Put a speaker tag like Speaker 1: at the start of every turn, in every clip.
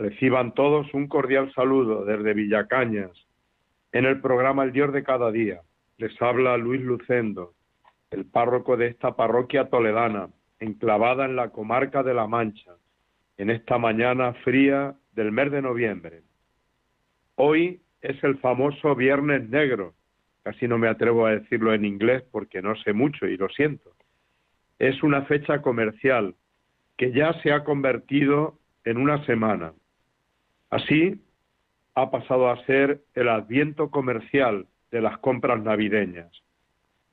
Speaker 1: Reciban todos un cordial saludo desde Villacañas, en el programa El Dios de cada día. Les habla Luis Lucendo, el párroco de esta parroquia toledana, enclavada en la comarca de La Mancha, en esta mañana fría del mes de noviembre. Hoy es el famoso Viernes Negro, casi no me atrevo a decirlo en inglés porque no sé mucho y lo siento. Es una fecha comercial que ya se ha convertido en una semana. Así ha pasado a ser el adviento comercial de las compras navideñas.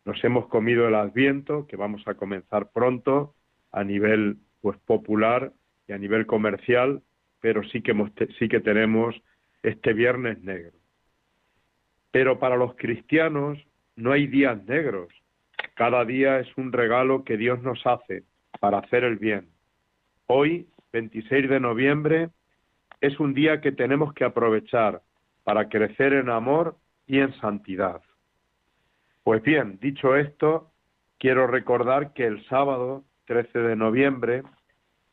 Speaker 1: Nos hemos comido el adviento, que vamos a comenzar pronto a nivel pues popular y a nivel comercial, pero sí que, sí que tenemos este viernes negro. Pero para los cristianos no hay días negros. Cada día es un regalo que Dios nos hace para hacer el bien. Hoy, 26 de noviembre, es un día que tenemos que aprovechar para crecer en amor y en santidad. Pues bien, dicho esto, quiero recordar que el sábado 13 de noviembre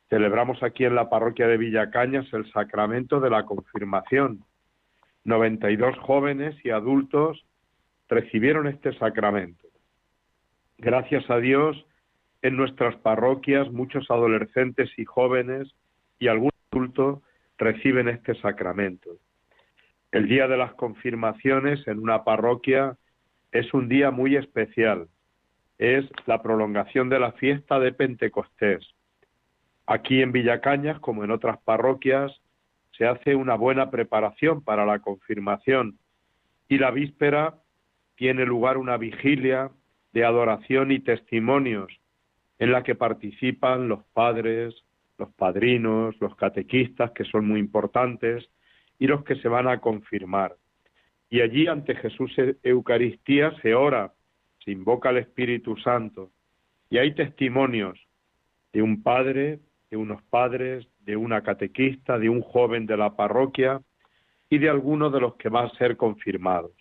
Speaker 1: celebramos aquí en la parroquia de Villacañas el sacramento de la confirmación. 92 jóvenes y adultos recibieron este sacramento. Gracias a Dios, en nuestras parroquias muchos adolescentes y jóvenes y algún adulto reciben este sacramento. El día de las confirmaciones en una parroquia es un día muy especial. Es la prolongación de la fiesta de Pentecostés. Aquí en Villacañas, como en otras parroquias, se hace una buena preparación para la confirmación y la víspera tiene lugar una vigilia de adoración y testimonios en la que participan los padres, los padrinos, los catequistas, que son muy importantes, y los que se van a confirmar. Y allí ante Jesús Eucaristía se ora, se invoca al Espíritu Santo, y hay testimonios de un padre, de unos padres, de una catequista, de un joven de la parroquia y de algunos de los que van a ser confirmados.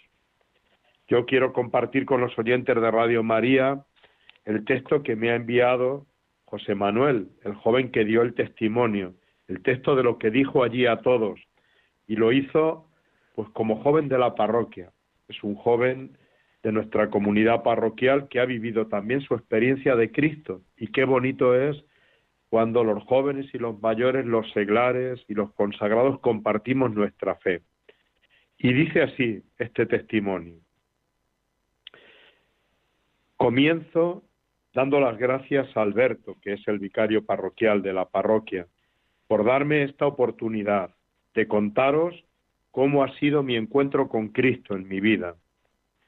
Speaker 1: Yo quiero compartir con los oyentes de Radio María el texto que me ha enviado José Manuel, el joven que dio el testimonio, el texto de lo que dijo allí a todos, y lo hizo pues como joven de la parroquia. Es un joven de nuestra comunidad parroquial que ha vivido también su experiencia de Cristo. Y qué bonito es cuando los jóvenes y los mayores, los seglares y los consagrados compartimos nuestra fe. Y dice así este testimonio. Comienzo dando las gracias a Alberto, que es el vicario parroquial de la parroquia, por darme esta oportunidad de contaros cómo ha sido mi encuentro con Cristo en mi vida.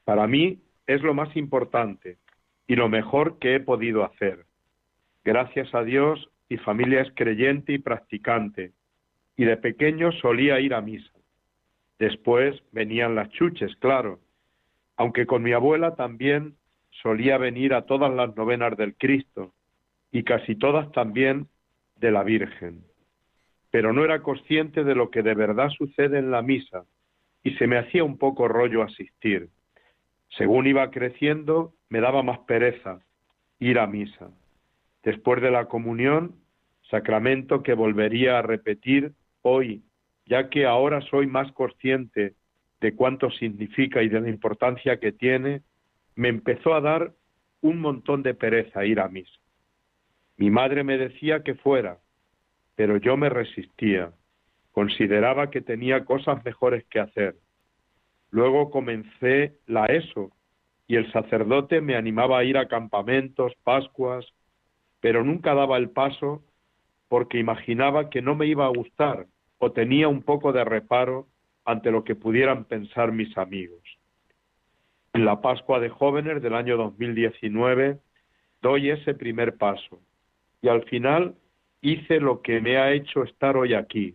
Speaker 1: Para mí es lo más importante y lo mejor que he podido hacer. Gracias a Dios, mi familia es creyente y practicante, y de pequeño solía ir a misa. Después venían las chuches, claro, aunque con mi abuela también solía venir a todas las novenas del Cristo y casi todas también de la Virgen. Pero no era consciente de lo que de verdad sucede en la misa y se me hacía un poco rollo asistir. Según iba creciendo, me daba más pereza ir a misa. Después de la comunión, sacramento que volvería a repetir hoy, ya que ahora soy más consciente de cuánto significa y de la importancia que tiene, me empezó a dar un montón de pereza ir a misa. Mi madre me decía que fuera, pero yo me resistía. Consideraba que tenía cosas mejores que hacer. Luego comencé la ESO y el sacerdote me animaba a ir a campamentos, Pascuas, pero nunca daba el paso porque imaginaba que no me iba a gustar o tenía un poco de reparo ante lo que pudieran pensar mis amigos. En la Pascua de Jóvenes del año 2019 doy ese primer paso y al final hice lo que me ha hecho estar hoy aquí.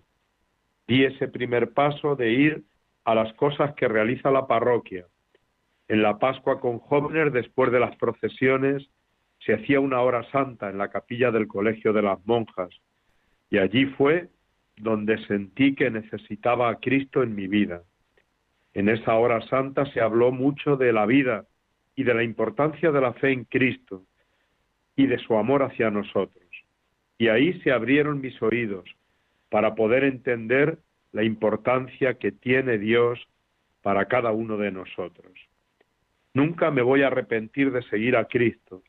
Speaker 1: Di ese primer paso de ir a las cosas que realiza la parroquia. En la Pascua con jóvenes, después de las procesiones, se hacía una hora santa en la capilla del Colegio de las Monjas, y allí fue donde sentí que necesitaba a Cristo en mi vida. En esa hora santa se habló mucho de la vida y de la importancia de la fe en Cristo y de su amor hacia nosotros. Y ahí se abrieron mis oídos para poder entender la importancia que tiene Dios para cada uno de nosotros. Nunca me voy a arrepentir de seguir a Cristo,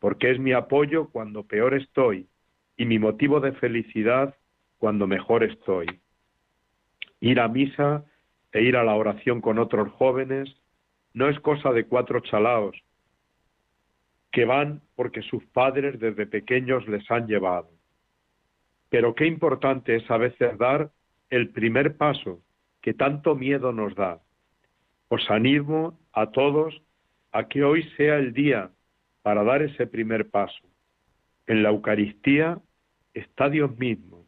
Speaker 1: porque es mi apoyo cuando peor estoy y mi motivo de felicidad cuando mejor estoy. Ir a misa e ir a la oración con otros jóvenes no es cosa de cuatro chalaos que van porque sus padres desde pequeños les han llevado. Pero qué importante es a veces dar el primer paso que tanto miedo nos da. Os animo a todos a que hoy sea el día para dar ese primer paso. En la Eucaristía está Dios mismo,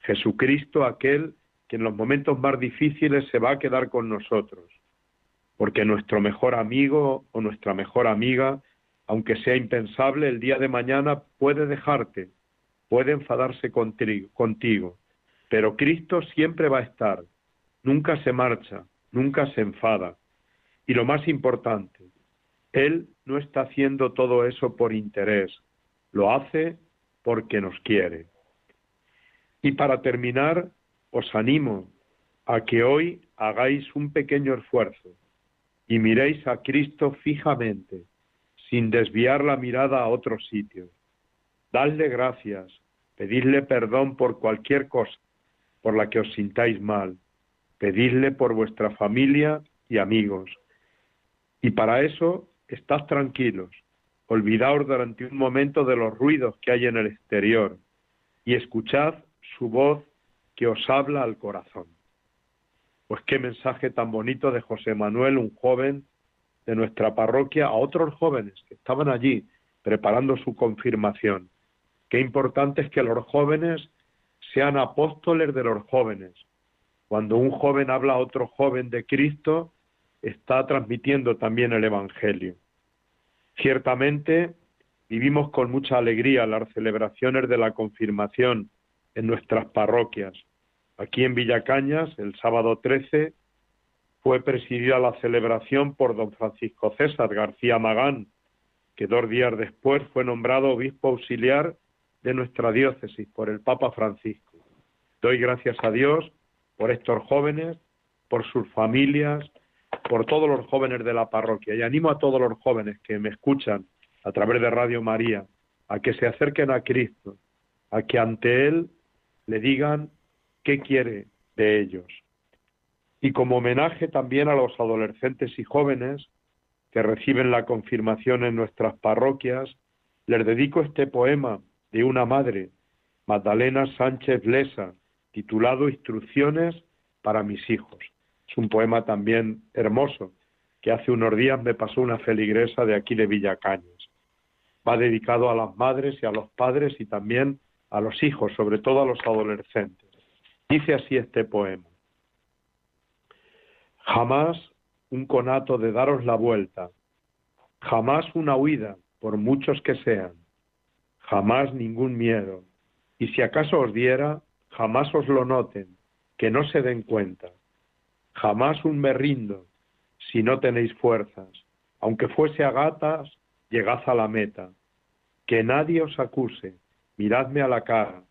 Speaker 1: Jesucristo aquel que en los momentos más difíciles se va a quedar con nosotros, porque nuestro mejor amigo o nuestra mejor amiga, aunque sea impensable, el día de mañana puede dejarte, puede enfadarse contigo, pero Cristo siempre va a estar, nunca se marcha, nunca se enfada. Y lo más importante, Él no está haciendo todo eso por interés, lo hace porque nos quiere. Y para terminar, os animo a que hoy hagáis un pequeño esfuerzo y miréis a Cristo fijamente, sin desviar la mirada a otros sitios. Dadle gracias, pedidle perdón por cualquier cosa por la que os sintáis mal, pedidle por vuestra familia y amigos. Y para eso, estad tranquilos, olvidaos durante un momento de los ruidos que hay en el exterior y escuchad su voz que os habla al corazón. Pues qué mensaje tan bonito de José Manuel, un joven de nuestra parroquia, a otros jóvenes que estaban allí preparando su confirmación. Qué importante es que los jóvenes sean apóstoles de los jóvenes. Cuando un joven habla a otro joven de Cristo, está transmitiendo también el Evangelio. Ciertamente, vivimos con mucha alegría las celebraciones de la confirmación en nuestras parroquias. Aquí en Villacañas, el sábado 13, fue presidida la celebración por don Francisco César García Magán, que dos días después fue nombrado obispo auxiliar de nuestra diócesis por el Papa Francisco. Doy gracias a Dios por estos jóvenes, por sus familias, por todos los jóvenes de la parroquia y animo a todos los jóvenes que me escuchan a través de Radio María a que se acerquen a Cristo, a que ante Él le digan qué quiere de ellos. Y como homenaje también a los adolescentes y jóvenes que reciben la confirmación en nuestras parroquias, les dedico este poema de una madre, Magdalena Sánchez Lesa, titulado Instrucciones para mis hijos. Es un poema también hermoso que hace unos días me pasó una feligresa de aquí de Villacañas. Va dedicado a las madres y a los padres y también a los hijos, sobre todo a los adolescentes. Dice así este poema. Jamás un conato de daros la vuelta, jamás una huida, por muchos que sean, jamás ningún miedo, y si acaso os diera, jamás os lo noten, que no se den cuenta, jamás un me rindo, si no tenéis fuerzas, aunque fuese a gatas, llegad a la meta, que nadie os acuse, miradme a la cara,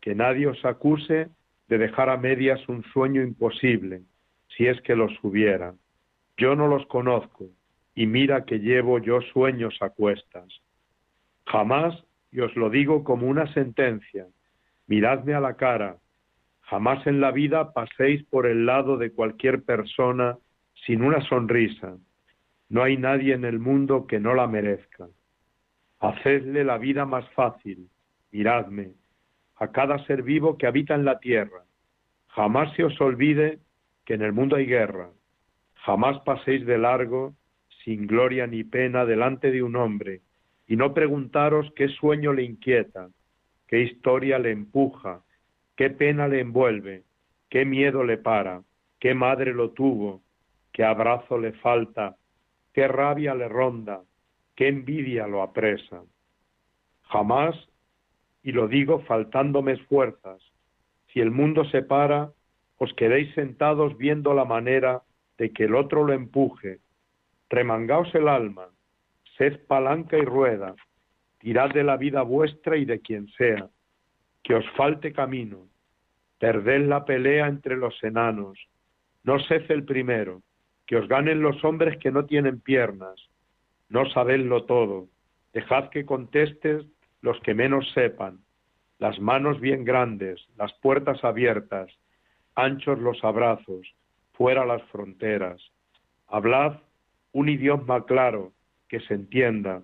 Speaker 1: que nadie os acuse de dejar a medias un sueño imposible, si es que los hubiera. Yo no los conozco, y mira que llevo yo sueños a cuestas. Jamás, y os lo digo como una sentencia, miradme a la cara, jamás en la vida paséis por el lado de cualquier persona sin una sonrisa. No hay nadie en el mundo que no la merezca. Hacedle la vida más fácil, miradme, a cada ser vivo que habita en la tierra. Jamás se os olvide que en el mundo hay guerra. Jamás paséis de largo, sin gloria ni pena, delante de un hombre, y no preguntaros qué sueño le inquieta, qué historia le empuja, qué pena le envuelve, qué miedo le para. qué madre lo tuvo, qué abrazo le falta, qué rabia le ronda, qué envidia lo apresa. Jamás, y lo digo faltándome fuerzas, si el mundo se para, os quedéis sentados viendo la manera de que el otro lo empuje. Remangaos el alma, sed palanca y rueda, tirad de la vida vuestra y de quien sea, que os falte camino, perded la pelea entre los enanos, no sed el primero, que os ganen los hombres que no tienen piernas, no sabedlo todo, dejad que contestes los que menos sepan, las manos bien grandes, las puertas abiertas, anchos los abrazos, fuera las fronteras. Hablad un idioma claro, que se entienda.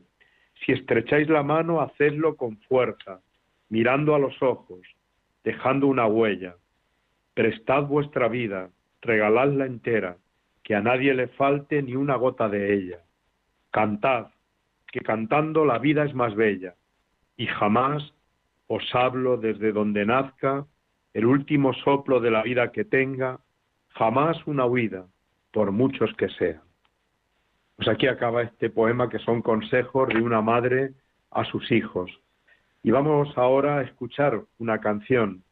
Speaker 1: Si estrecháis la mano, hacedlo con fuerza, mirando a los ojos, dejando una huella. Prestad vuestra vida, regaladla entera, que a nadie le falte ni una gota de ella. Cantad, que cantando la vida es más bella, y jamás os hablo desde donde nazca el último soplo de la vida que tenga, jamás una huida, por muchos que sean. Pues aquí acaba este poema que son consejos de una madre a sus hijos. Y vamos ahora a escuchar una canción.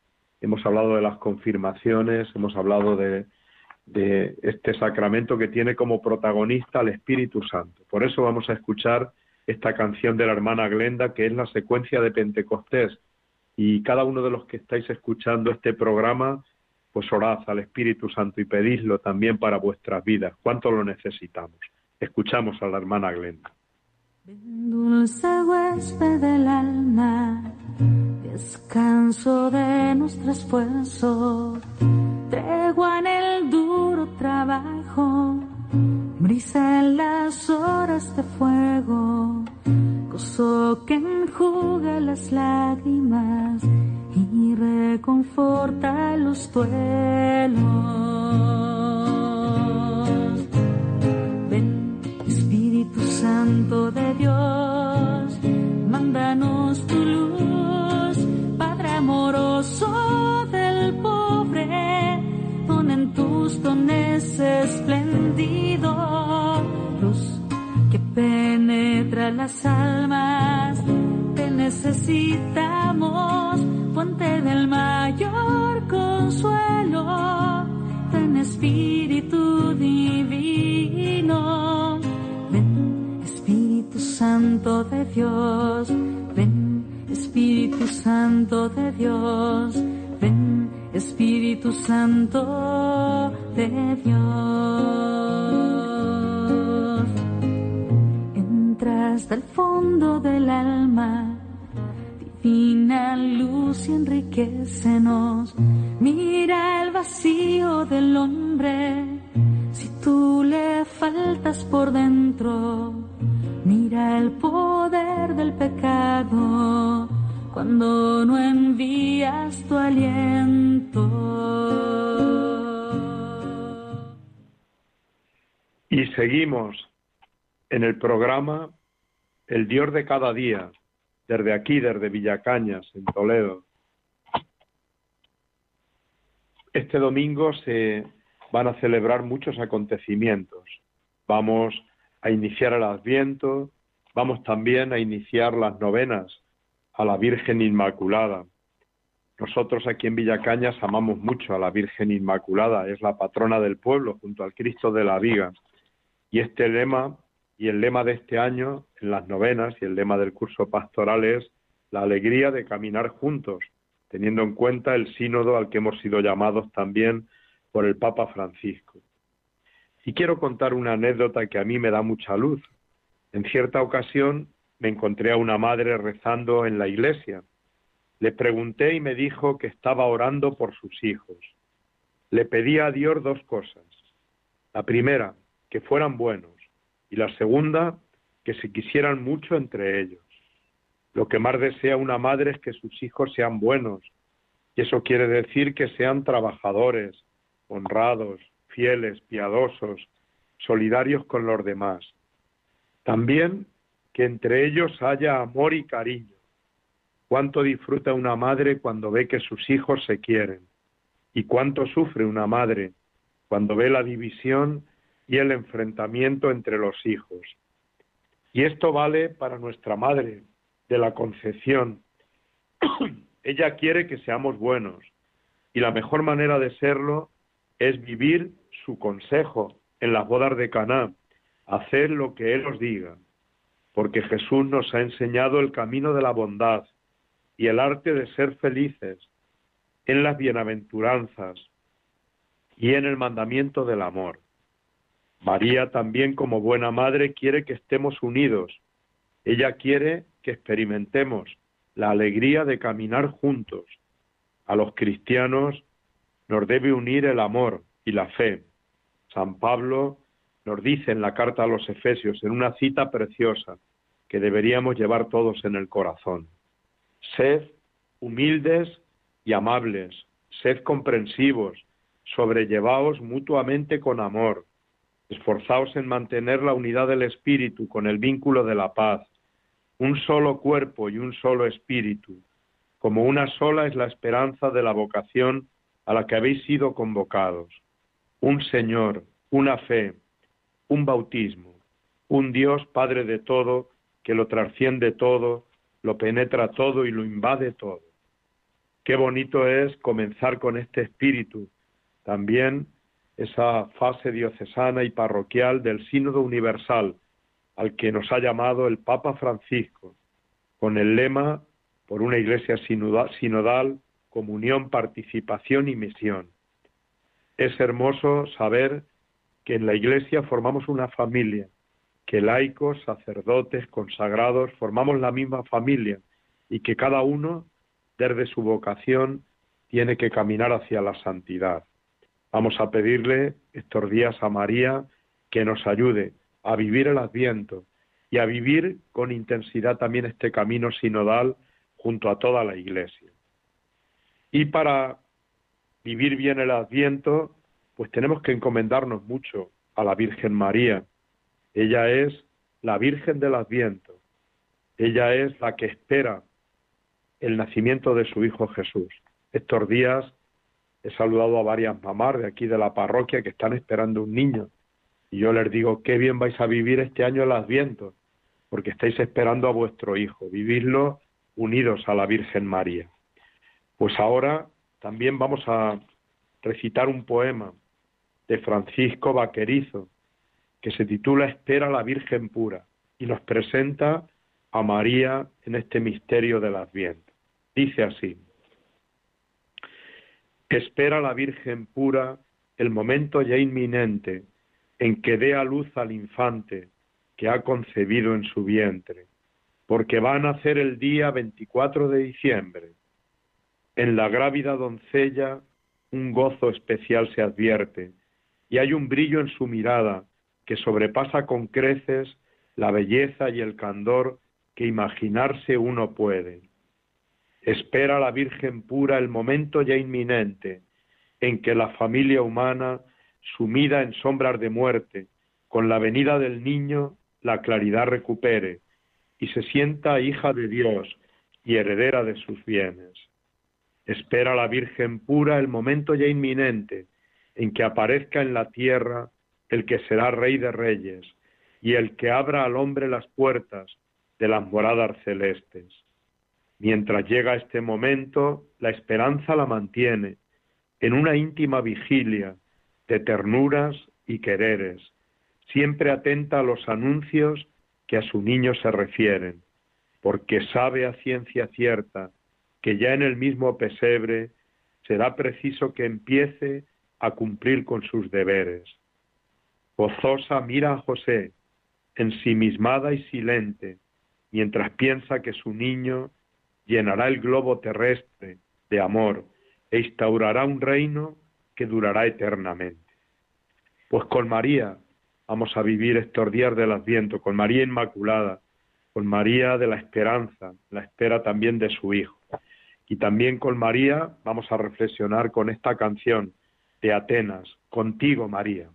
Speaker 1: Hemos hablado de las confirmaciones, hemos hablado de, de este sacramento que tiene como protagonista al Espíritu Santo. Por eso vamos a escuchar esta canción de la hermana Glenda, que es la secuencia de Pentecostés. Y cada uno de los que estáis escuchando este programa, pues orad al Espíritu Santo y pedidlo también para vuestras vidas. ¿Cuánto lo necesitamos? Escuchamos a la hermana Glenda.
Speaker 2: Dulce huésped del alma, descanso de nuestro esfuerzo, tregua en el duro trabajo brisa en las horas de fuego, gozo que enjuga las lágrimas y reconforta los duelos. Ven, Espíritu Santo de Dios, mándanos tu luz, Padre amoroso del pobre, en tus dones espléndidos penetra las almas, te necesitamos, fuente del mayor consuelo, ven Espíritu Divino, ven Espíritu Santo de Dios, ven Espíritu Santo de Dios, ven Espíritu Santo de Dios. Hasta el fondo del alma. Divina luz y enriquecenos. Mira el vacío del hombre. Si tú le faltas por dentro, mira el poder del pecado cuando no envías tu aliento.
Speaker 1: Y seguimos en el programa El Dios de cada día, desde aquí, desde Villacañas, en Toledo. Este domingo se van a celebrar muchos acontecimientos. Vamos a iniciar el Adviento, vamos también a iniciar las novenas a la Virgen Inmaculada. Nosotros aquí en Villacañas amamos mucho a la Virgen Inmaculada, es la patrona del pueblo junto al Cristo de la Viga. Y este lema y el lema de este año en las novenas y el lema del curso pastoral es la alegría de caminar juntos, teniendo en cuenta el sínodo al que hemos sido llamados también por el Papa Francisco. Y quiero contar una anécdota que a mí me da mucha luz. En cierta ocasión me encontré a una madre rezando en la iglesia. Le pregunté y me dijo que estaba orando por sus hijos. Le pedí a Dios dos cosas. La primera, que fueran buenos y la segunda, que se quisieran mucho entre ellos. Lo que más desea una madre es que sus hijos sean buenos, y eso quiere decir que sean trabajadores, honrados, fieles, piadosos, solidarios con los demás. También que entre ellos haya amor y cariño. Cuánto disfruta una madre cuando ve que sus hijos se quieren y cuánto sufre una madre cuando ve la división y el enfrentamiento entre los hijos. Y esto vale para nuestra Madre de la Concepción. Ella quiere que seamos buenos y la mejor manera de serlo es vivir su consejo en las bodas de Caná, hacer lo que Él os diga, porque Jesús nos ha enseñado el camino de la bondad y el arte de ser felices en las bienaventuranzas y en el mandamiento del amor. María también como buena madre quiere que estemos unidos. Ella quiere que experimentemos la alegría de caminar juntos. A los cristianos nos debe unir el amor y la fe. San Pablo nos dice en la carta a los Efesios, en una cita preciosa, que deberíamos llevar todos en el corazón. Sed humildes y amables, sed comprensivos, sobrellevaos mutuamente con amor, esforzaos en mantener la unidad del espíritu con el vínculo de la paz, un solo cuerpo y un solo espíritu, como una sola es la esperanza de la vocación a la que habéis sido convocados, un Señor, una fe, un bautismo, un Dios Padre de todo, que lo trasciende todo, lo penetra todo y lo invade todo. Qué bonito es comenzar con este espíritu, también esa fase diocesana y parroquial del Sínodo Universal, al que nos ha llamado el Papa Francisco, con el lema por una iglesia sinodal, comunión, participación y misión. Es hermoso saber que en la iglesia formamos una familia, que laicos, sacerdotes, consagrados, formamos la misma familia y que cada uno, desde su vocación, tiene que caminar hacia la santidad. Vamos a pedirle estos días a María que nos ayude a vivir el adviento y a vivir con intensidad también este camino sinodal junto a toda la iglesia. Y para vivir bien el adviento, pues tenemos que encomendarnos mucho a la Virgen María. Ella es la Virgen del Adviento. Ella es la que espera el nacimiento de su Hijo Jesús. Estos días he saludado a varias mamás de aquí de la parroquia que están esperando un niño. Y yo les digo, qué bien vais a vivir este año el Adviento, porque estáis esperando a vuestro hijo, vivirlo unidos a la Virgen María. Pues ahora también vamos a recitar un poema de Francisco Vaquerizo, que se titula Espera la Virgen pura, y nos presenta a María en este misterio del Adviento. Dice así, Espera la Virgen pura el momento ya inminente en que dé a luz al infante que ha concebido en su vientre, porque va a nacer el día 24 de diciembre. En la grávida doncella un gozo especial se advierte, y hay un brillo en su mirada que sobrepasa con creces la belleza y el candor que imaginarse uno puede. Espera la Virgen pura el momento ya inminente en que la familia humana, sumida en sombras de muerte, con la venida del niño, la claridad recupere y se sienta hija de Dios y heredera de sus bienes. Espera la Virgen pura el momento ya inminente en que aparezca en la tierra el que será Rey de Reyes y el que abra al hombre las puertas de las moradas celestes. Mientras llega este momento, la esperanza la mantiene en una íntima vigilia de ternuras y quereres, siempre atenta a los anuncios que a su niño se refieren, porque sabe a ciencia cierta que ya en el mismo pesebre será preciso que empiece a cumplir con sus deberes. Gozosa mira a José, ensimismada y silente, mientras piensa que su niño llenará el globo terrestre de amor e instaurará un reino que durará eternamente. Pues con María vamos a vivir estos días del Adviento, con María Inmaculada, con María de la esperanza, la espera también de su Hijo. Y también con María vamos a reflexionar con esta canción de Atenas, contigo María.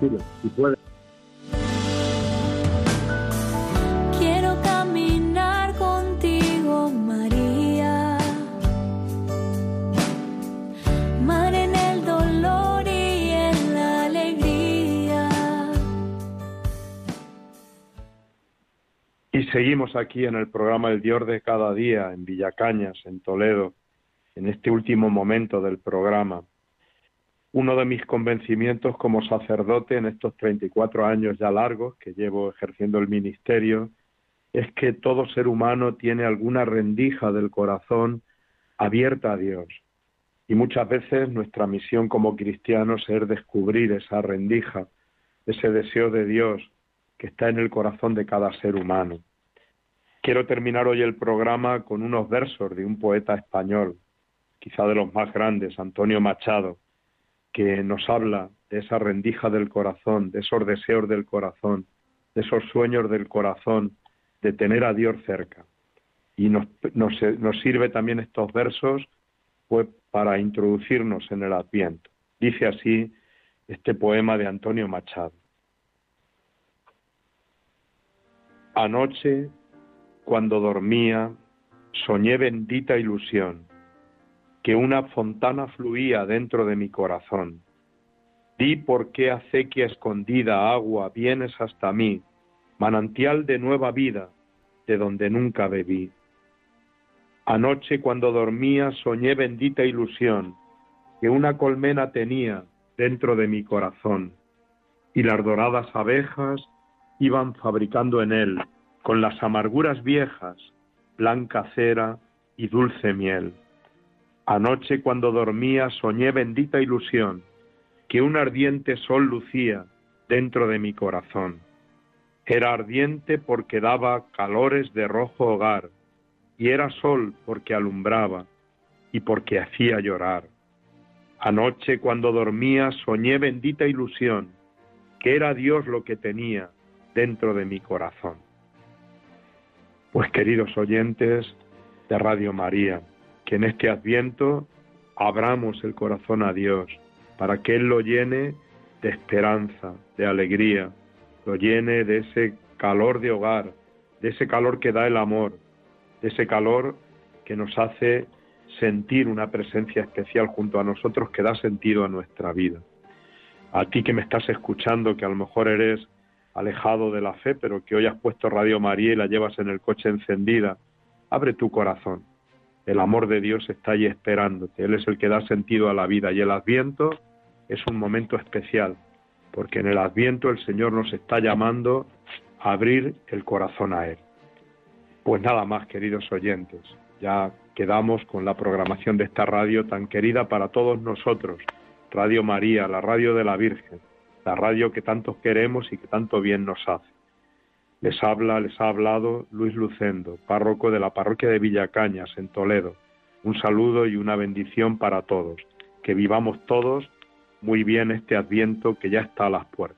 Speaker 1: Si.
Speaker 2: Quiero caminar contigo, María. Mar en el dolor y en la alegría.
Speaker 1: Y seguimos aquí en el programa El Dios de cada día, en Villacañas, en Toledo, en este último momento del programa. Uno de mis convencimientos como sacerdote en estos 34 años ya largos que llevo ejerciendo el ministerio es que todo ser humano tiene alguna rendija del corazón abierta a Dios. Y muchas veces nuestra misión como cristianos es descubrir esa rendija, ese deseo de Dios que está en el corazón de cada ser humano. Quiero terminar hoy el programa con unos versos de un poeta español, quizá de los más grandes, Antonio Machado, que nos habla de esa rendija del corazón, de esos deseos del corazón, de esos sueños del corazón, de tener a Dios cerca. Y nos, nos, sirve también estos versos pues, para introducirnos en el Adviento. Dice así este poema de Antonio Machado. Anoche, cuando dormía, soñé bendita ilusión que una fontana fluía dentro de mi corazón. Di por qué acequia escondida agua vienes hasta mí, manantial de nueva vida, de donde nunca bebí. Anoche cuando dormía soñé bendita ilusión, que una colmena tenía dentro de mi corazón, y las doradas abejas iban fabricando en él, con las amarguras viejas, blanca cera y dulce miel. Anoche cuando dormía soñé bendita ilusión, que un ardiente sol lucía dentro de mi corazón. Era ardiente porque daba calores de rojo hogar, y era sol porque alumbraba y porque hacía llorar. Anoche cuando dormía soñé bendita ilusión, que era Dios lo que tenía dentro de mi corazón. Pues queridos oyentes de Radio María, que en este adviento abramos el corazón a Dios para que Él lo llene de esperanza, de alegría, lo llene de ese calor de hogar, de ese calor que da el amor, de ese calor que nos hace sentir una presencia especial junto a nosotros que da sentido a nuestra vida. A ti que me estás escuchando, que a lo mejor eres alejado de la fe, pero que hoy has puesto Radio María y la llevas en el coche encendida, abre tu corazón el amor de Dios está ahí esperándote. Él es el que da sentido a la vida y el adviento es un momento especial, porque en el adviento el Señor nos está llamando a abrir el corazón a Él. Pues nada más, queridos oyentes, ya quedamos con la programación de esta radio tan querida para todos nosotros, Radio María, la radio de la Virgen, la radio que tantos queremos y que tanto bien nos hace. Les habla, les ha hablado Luis Lucendo, párroco de la parroquia de Villacañas, en Toledo. Un saludo y una bendición para todos. Que vivamos todos muy bien este adviento que ya está a las puertas.